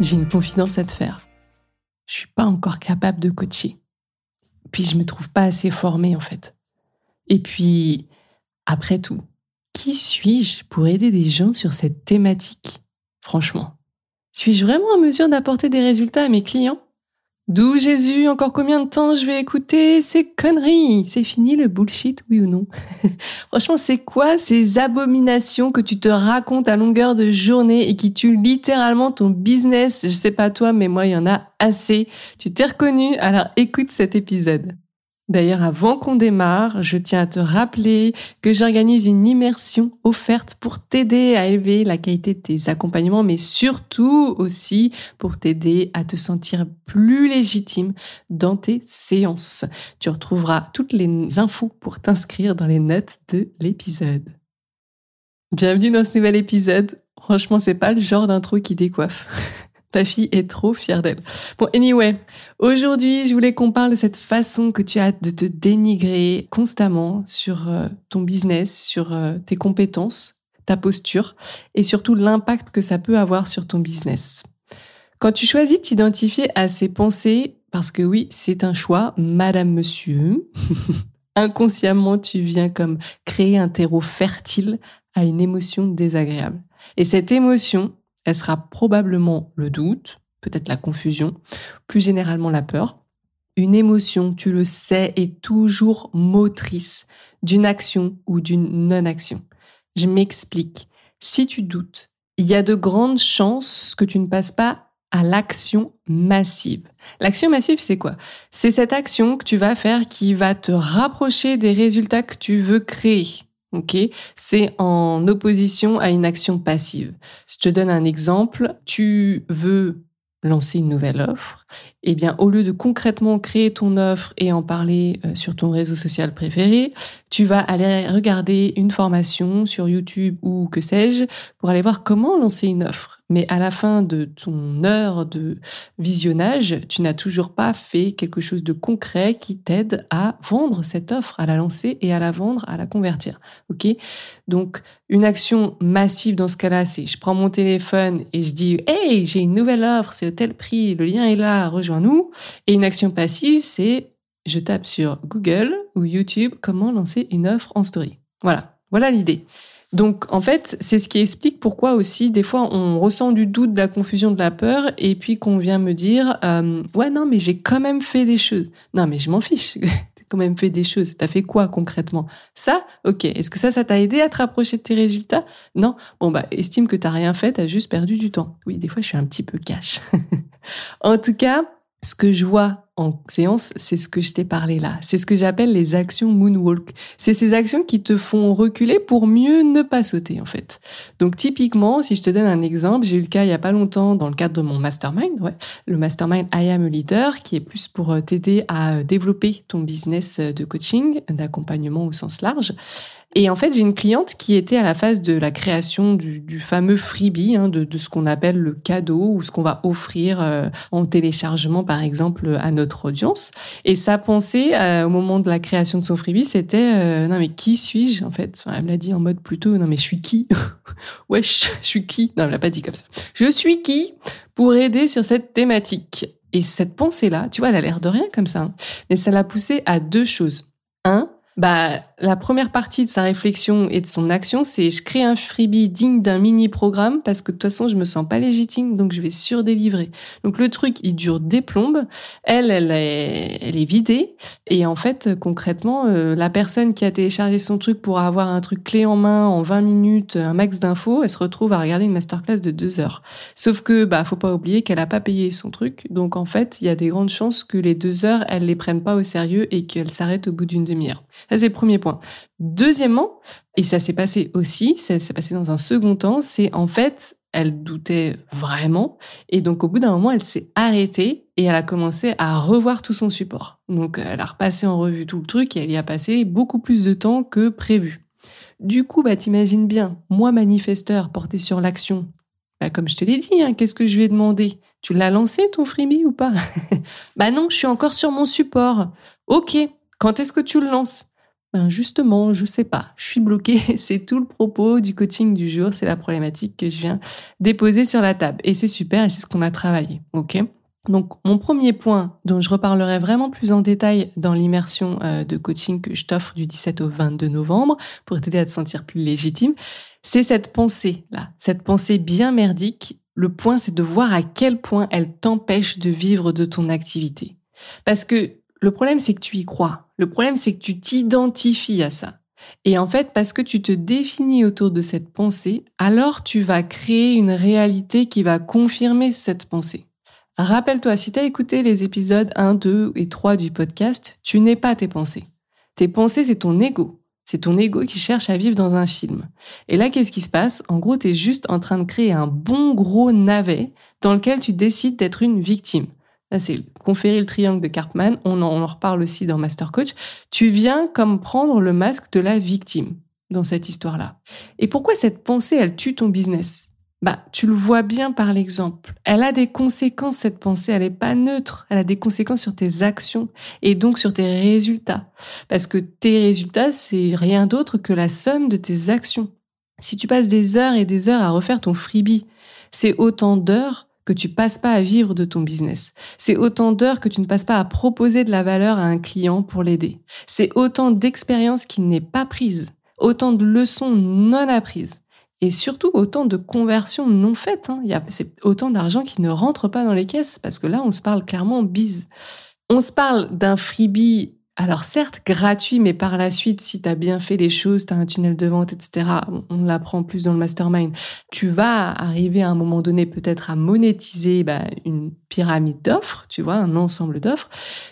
J'ai une confidence à te faire. Je suis pas encore capable de coacher. Puis je me trouve pas assez formée en fait. Et puis, après tout, qui suis-je pour aider des gens sur cette thématique? Franchement, suis-je vraiment en mesure d'apporter des résultats à mes clients? D'où Jésus, encore combien de temps je vais écouter ces conneries? C'est fini le bullshit, oui ou non? Franchement, c'est quoi ces abominations que tu te racontes à longueur de journée et qui tuent littéralement ton business? Je sais pas toi, mais moi, il y en a assez. Tu t'es reconnu, alors écoute cet épisode. D'ailleurs, avant qu'on démarre, je tiens à te rappeler que j'organise une immersion offerte pour t'aider à élever la qualité de tes accompagnements, mais surtout aussi pour t'aider à te sentir plus légitime dans tes séances. Tu retrouveras toutes les infos pour t'inscrire dans les notes de l'épisode. Bienvenue dans ce nouvel épisode. Franchement, c'est pas le genre d'intro qui décoiffe. Ta fille est trop fière d'elle. Bon, anyway, aujourd'hui, je voulais qu'on parle de cette façon que tu as de te dénigrer constamment sur euh, ton business, sur euh, tes compétences, ta posture et surtout l'impact que ça peut avoir sur ton business. Quand tu choisis de t'identifier à ces pensées, parce que oui, c'est un choix, madame, monsieur, inconsciemment, tu viens comme créer un terreau fertile à une émotion désagréable. Et cette émotion, elle sera probablement le doute, peut-être la confusion, plus généralement la peur. Une émotion, tu le sais, est toujours motrice d'une action ou d'une non-action. Je m'explique. Si tu doutes, il y a de grandes chances que tu ne passes pas à l'action massive. L'action massive, c'est quoi? C'est cette action que tu vas faire qui va te rapprocher des résultats que tu veux créer. Ok, c'est en opposition à une action passive. Je te donne un exemple. Tu veux lancer une nouvelle offre, eh bien, au lieu de concrètement créer ton offre et en parler euh, sur ton réseau social préféré, tu vas aller regarder une formation sur YouTube ou que sais-je pour aller voir comment lancer une offre. Mais à la fin de ton heure de visionnage, tu n'as toujours pas fait quelque chose de concret qui t'aide à vendre cette offre, à la lancer et à la vendre, à la convertir. OK? Donc, une action massive dans ce cas-là, c'est je prends mon téléphone et je dis "Hey, j'ai une nouvelle offre, c'est au tel prix, le lien est là, rejoins-nous." Et une action passive, c'est je tape sur Google ou YouTube comment lancer une offre en story. Voilà. Voilà l'idée. Donc en fait, c'est ce qui explique pourquoi aussi des fois on ressent du doute, de la confusion, de la peur, et puis qu'on vient me dire euh, ouais non mais j'ai quand même fait des choses. Non mais je m'en fiche. T'as quand même fait des choses. T'as fait quoi concrètement? Ça, ok. Est-ce que ça, ça t'a aidé à te rapprocher de tes résultats? Non. Bon bah estime que t'as rien fait, t'as juste perdu du temps. Oui, des fois je suis un petit peu cash. en tout cas, ce que je vois en séance, c'est ce que je t'ai parlé là. C'est ce que j'appelle les actions moonwalk. C'est ces actions qui te font reculer pour mieux ne pas sauter, en fait. Donc, typiquement, si je te donne un exemple, j'ai eu le cas il y a pas longtemps dans le cadre de mon mastermind, ouais, le mastermind I am a leader, qui est plus pour euh, t'aider à euh, développer ton business euh, de coaching, d'accompagnement au sens large. Et en fait, j'ai une cliente qui était à la phase de la création du, fameux freebie, hein, de, ce qu'on appelle le cadeau ou ce qu'on va offrir euh, en téléchargement, par exemple, à notre audience. Et sa pensée euh, au moment de la création de son freebie, c'était euh, non mais qui suis-je en fait? Elle me l'a dit en mode plutôt non mais je suis qui? Wesh, je suis qui? Non, elle l'a pas dit comme ça. Je suis qui pour aider sur cette thématique? Et cette pensée-là, tu vois, elle a l'air de rien comme ça, hein. mais ça l'a poussée à deux choses. Un, bah, la première partie de sa réflexion et de son action, c'est je crée un freebie digne d'un mini programme parce que de toute façon, je me sens pas légitime, donc je vais surdélivrer. Donc le truc, il dure des plombes. Elle, elle est, elle est vidée. Et en fait, concrètement, euh, la personne qui a téléchargé son truc pour avoir un truc clé en main en 20 minutes, un max d'infos, elle se retrouve à regarder une masterclass de deux heures. Sauf que, bah, faut pas oublier qu'elle a pas payé son truc. Donc en fait, il y a des grandes chances que les deux heures, elle les prenne pas au sérieux et qu'elle s'arrête au bout d'une demi-heure. Ça, c'est le premier point. Deuxièmement, et ça s'est passé aussi, ça s'est passé dans un second temps, c'est en fait, elle doutait vraiment. Et donc, au bout d'un moment, elle s'est arrêtée et elle a commencé à revoir tout son support. Donc, elle a repassé en revue tout le truc et elle y a passé beaucoup plus de temps que prévu. Du coup, bah, t'imagines bien, moi, manifesteur porté sur l'action, bah, comme je te l'ai dit, hein, qu'est-ce que je lui ai demandé Tu l'as lancé ton freebie ou pas? Bah non, je suis encore sur mon support. Ok, quand est-ce que tu le lances? Ben justement, je sais pas, je suis bloquée. C'est tout le propos du coaching du jour, c'est la problématique que je viens déposer sur la table. Et c'est super et c'est ce qu'on a travaillé. Ok? Donc, mon premier point, dont je reparlerai vraiment plus en détail dans l'immersion euh, de coaching que je t'offre du 17 au 22 novembre pour t'aider à te sentir plus légitime, c'est cette pensée-là, cette pensée bien merdique. Le point, c'est de voir à quel point elle t'empêche de vivre de ton activité. Parce que le problème, c'est que tu y crois. Le problème, c'est que tu t'identifies à ça. Et en fait, parce que tu te définis autour de cette pensée, alors tu vas créer une réalité qui va confirmer cette pensée. Rappelle-toi, si tu as écouté les épisodes 1, 2 et 3 du podcast, tu n'es pas tes pensées. Tes pensées, c'est ton ego. C'est ton ego qui cherche à vivre dans un film. Et là, qu'est-ce qui se passe? En gros, tu es juste en train de créer un bon gros navet dans lequel tu décides d'être une victime. Là, c'est conférer le triangle de Cartman. On en, on en reparle aussi dans Master Coach. Tu viens comme prendre le masque de la victime dans cette histoire-là. Et pourquoi cette pensée, elle tue ton business? Bah, tu le vois bien par l'exemple. Elle a des conséquences, cette pensée. Elle n'est pas neutre. Elle a des conséquences sur tes actions et donc sur tes résultats. Parce que tes résultats, c'est rien d'autre que la somme de tes actions. Si tu passes des heures et des heures à refaire ton freebie, c'est autant d'heures que tu passes pas à vivre de ton business. C'est autant d'heures que tu ne passes pas à proposer de la valeur à un client pour l'aider. C'est autant d'expériences qui n'est pas prise, autant de leçons non apprises et surtout autant de conversions non faites. Hein. Il y a c'est autant d'argent qui ne rentre pas dans les caisses parce que là, on se parle clairement bise. On se parle d'un freebie alors certes, gratuit, mais par la suite, si tu as bien fait les choses, tu as un tunnel de vente, etc., on, l'apprend plus dans le mastermind, tu vas arriver à un moment donné peut-être à monétiser bah, une pyramide d'offres, tu vois, un ensemble d'offres.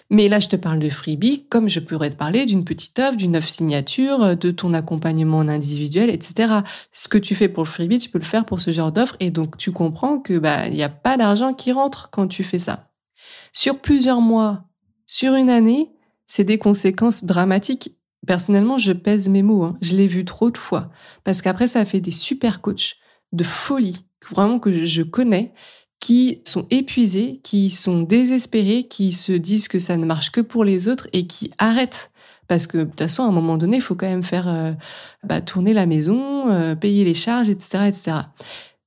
Mais là, je te parle de freebie, comme je pourrais te parler d'une petite offre, d'une offre signature, de ton accompagnement en individuel, etc. Ce que tu fais pour le freebie, tu peux le faire pour ce genre d'offre. Et donc, tu comprends que bah il n'y a pas d'argent qui rentre quand tu fais ça. Sur plusieurs mois, sur une année, c'est des conséquences dramatiques. Personnellement, je pèse mes mots. Hein. Je l'ai vu trop de fois. Parce qu'après, ça fait des super coachs de folie, vraiment que je connais, qui sont épuisés, qui sont désespérés, qui se disent que ça ne marche que pour les autres et qui arrêtent. Parce que de toute façon, à un moment donné, il faut quand même faire euh, bah, tourner la maison, euh, payer les charges, etc., etc.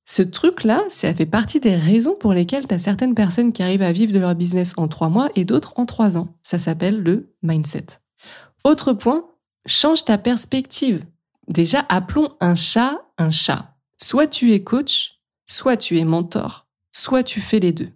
Ce truc-là, ça fait partie des raisons pour lesquelles tu as certaines personnes qui arrivent à vivre de leur business en trois mois et d'autres en trois ans. Ça s'appelle le mindset. Autre point, change ta perspective. Déjà, appelons un chat un chat. Soit tu es coach, soit tu es mentor, soit tu fais les deux.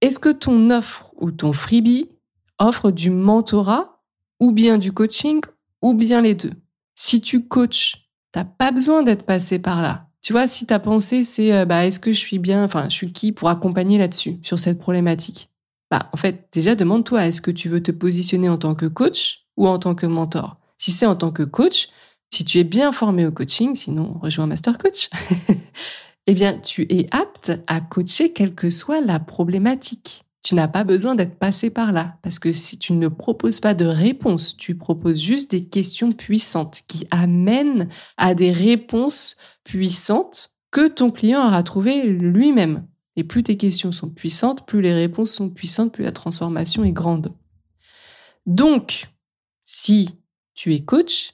Est-ce que ton offre ou ton freebie offre du mentorat ou bien du coaching ou bien les deux? Si tu coaches, t'as pas besoin d'être passé par là. Tu vois, si ta pensée, c'est euh, bah, est-ce que je suis bien, enfin, je suis qui pour accompagner là-dessus, sur cette problématique? Bah, En fait, déjà, demande-toi, est-ce que tu veux te positionner en tant que coach ou en tant que mentor? Si c'est en tant que coach, si tu es bien formé au coaching, sinon rejoins Master Coach, eh bien, tu es apte à coacher quelle que soit la problématique. Tu n'as pas besoin d'être passé par là, parce que si tu ne proposes pas de réponse, tu proposes juste des questions puissantes qui amènent à des réponses puissantes que ton client aura trouvées lui-même. Et plus tes questions sont puissantes, plus les réponses sont puissantes, plus la transformation est grande. Donc, si tu es coach,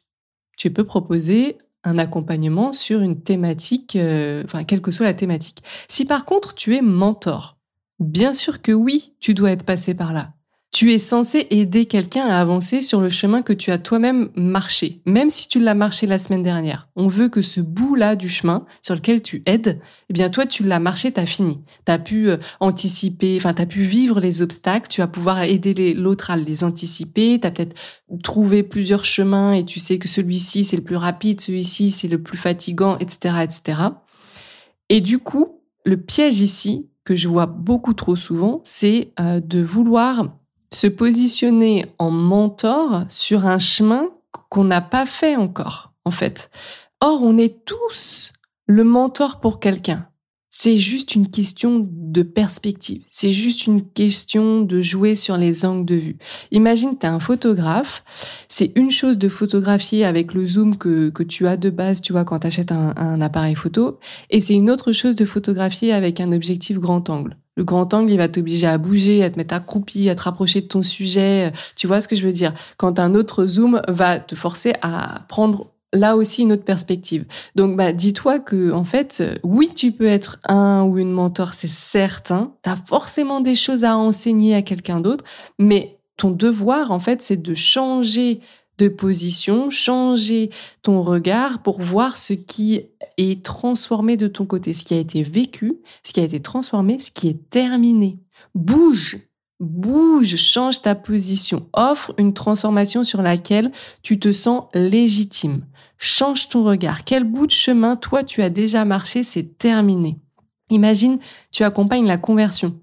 tu peux proposer un accompagnement sur une thématique, euh, enfin, quelle que soit la thématique. Si par contre tu es mentor, Bien sûr que oui, tu dois être passé par là. Tu es censé aider quelqu'un à avancer sur le chemin que tu as toi-même marché, même si tu l'as marché la semaine dernière. On veut que ce bout-là du chemin sur lequel tu aides, eh bien toi tu l'as marché, t'as fini. T'as pu euh, anticiper, enfin t'as pu vivre les obstacles, tu vas pouvoir aider l'autre à les anticiper, t'as peut-être trouvé plusieurs chemins et tu sais que celui-ci c'est le plus rapide, celui-ci c'est le plus fatigant, etc., etc. Et du coup, le piège ici, que je vois beaucoup trop souvent, c'est euh, de vouloir se positionner en mentor sur un chemin qu'on n'a pas fait encore, en fait. Or, on est tous le mentor pour quelqu'un. C'est juste une question de perspective. C'est juste une question de jouer sur les angles de vue. Imagine, tu es un photographe. C'est une chose de photographier avec le zoom que, que tu as de base, tu vois, quand tu achètes un, un appareil photo. Et c'est une autre chose de photographier avec un objectif grand angle. Le grand angle, il va t'obliger à bouger, à te mettre accroupi, à te rapprocher de ton sujet. Tu vois ce que je veux dire? Quand un autre zoom va te forcer à prendre là aussi une autre perspective. Donc, bah, dis-toi que, en fait, oui, tu peux être un ou une mentor, c'est certain. Tu as forcément des choses à enseigner à quelqu'un d'autre, mais ton devoir, en fait, c'est de changer de position, changer ton regard pour voir ce qui est transformé de ton côté, ce qui a été vécu, ce qui a été transformé, ce qui est terminé. Bouge, bouge, change ta position, offre une transformation sur laquelle tu te sens légitime. Change ton regard. Quel bout de chemin, toi, tu as déjà marché, c'est terminé. Imagine, tu accompagnes la conversion.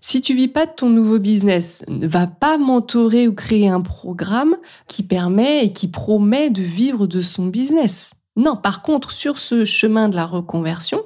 Si tu vis pas de ton nouveau business, ne va pas mentorer ou créer un programme qui permet et qui promet de vivre de son business. Non, par contre, sur ce chemin de la reconversion,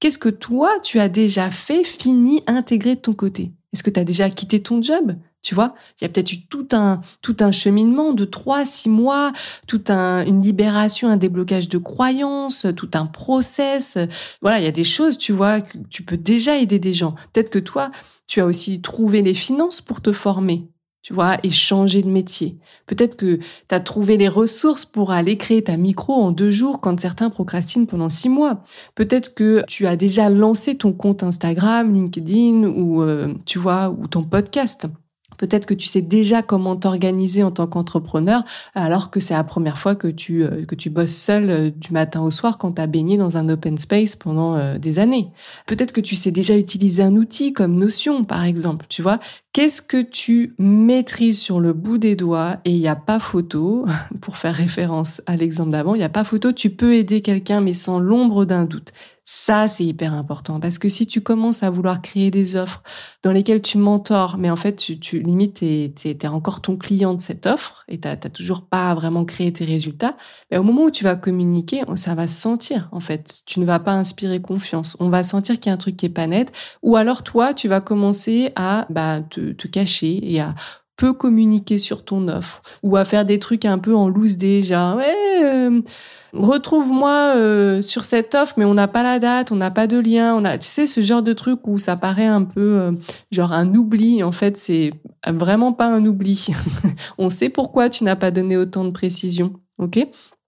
qu'est-ce que toi, tu as déjà fait, fini, intégré de ton côté? Est-ce que tu as déjà quitté ton job? Tu vois, il y a peut-être eu tout un, tout un cheminement de trois, six mois, toute un, une libération, un déblocage de croyances, tout un process. Voilà, il y a des choses, tu vois, que tu peux déjà aider des gens. Peut-être que toi, tu as aussi trouvé les finances pour te former, tu vois, et changer de métier. Peut-être que tu as trouvé les ressources pour aller créer ta micro en deux jours quand certains procrastinent pendant six mois. Peut-être que tu as déjà lancé ton compte Instagram, LinkedIn ou, euh, tu vois, ou ton podcast. Peut-être que tu sais déjà comment t'organiser en tant qu'entrepreneur, alors que c'est la première fois que tu, euh, bosses seul euh, du matin au soir quand tu as baigné dans un open space pendant euh, des années. Peut-être que tu sais déjà utiliser un outil comme Notion, par exemple, tu vois. Qu'est-ce que tu maîtrises sur le bout des doigts et il n'y a pas photo, pour faire référence à l'exemple d'avant, il n'y a pas photo, tu peux aider quelqu'un mais sans l'ombre d'un doute. Ça, c'est hyper important parce que si tu commences à vouloir créer des offres dans lesquelles tu mentors, mais en fait, tu, tu limites, tu es, encore ton client de cette offre et tu n'as toujours pas vraiment créé tes résultats, mais au moment où tu vas communiquer, ça va se sentir en fait. Tu ne vas pas inspirer confiance. On va sentir qu'il y a un truc qui est pas net ou alors toi, tu vas commencer à bah, te, te cacher et à communiquer sur ton offre ou à faire des trucs un peu en loose déjà. Ouais, euh, retrouve-moi euh, sur cette offre, mais on n'a pas la date, on n'a pas de lien. On a, tu sais, ce genre de truc où ça paraît un peu euh, genre un oubli. En fait, c'est vraiment pas un oubli. on sait pourquoi tu n'as pas donné autant de précision. OK?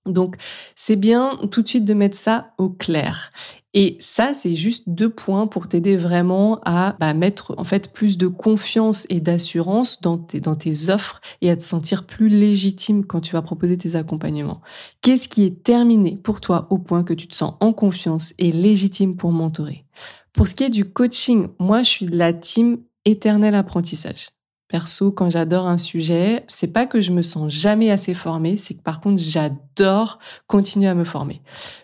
Donc, c'est bien tout de suite de mettre ça au clair. Et ça, c'est juste deux points pour t'aider vraiment à bah, mettre en fait plus de confiance et d'assurance dans tes, dans tes offres et à te sentir plus légitime quand tu vas proposer tes accompagnements. Qu'est-ce qui est terminé pour toi au point que tu te sens en confiance et légitime pour mentorer? Pour ce qui est du coaching, moi, je suis de la team éternel apprentissage. Perso, quand j'adore un sujet, c'est pas que je me sens jamais assez formée, c'est que par contre, j'adore continuer à me former.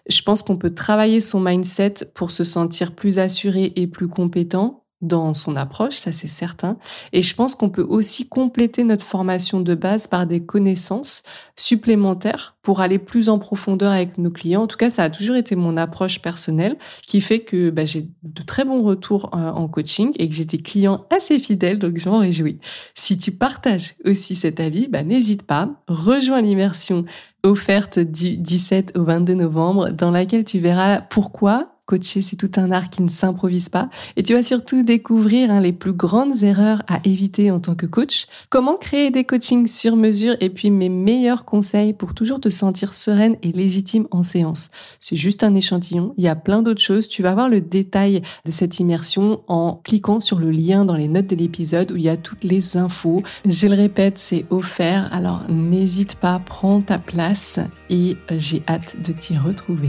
Je pense qu'on peut travailler son mindset pour se sentir plus assuré et plus compétent dans son approche, ça c'est certain. Et je pense qu'on peut aussi compléter notre formation de base par des connaissances supplémentaires pour aller plus en profondeur avec nos clients. En tout cas, ça a toujours été mon approche personnelle qui fait que bah, j'ai de très bons retours euh, en coaching et que j'ai des clients assez fidèles, donc je m'en réjouis. Si tu partages aussi cet avis, bah, n'hésite pas, rejoins l'immersion offerte du 17 au 22 novembre dans laquelle tu verras pourquoi Coacher, c'est tout un art qui ne s'improvise pas. Et tu vas surtout découvrir hein, les plus grandes erreurs à éviter en tant que coach, comment créer des coachings sur mesure et puis mes meilleurs conseils pour toujours te sentir sereine et légitime en séance? C'est juste un échantillon. Il y a plein d'autres choses. Tu vas voir le détail de cette immersion en cliquant sur le lien dans les notes de l'épisode où il y a toutes les infos. Je le répète, c'est offert. Alors n'hésite pas, prends ta place et j'ai hâte de t'y retrouver.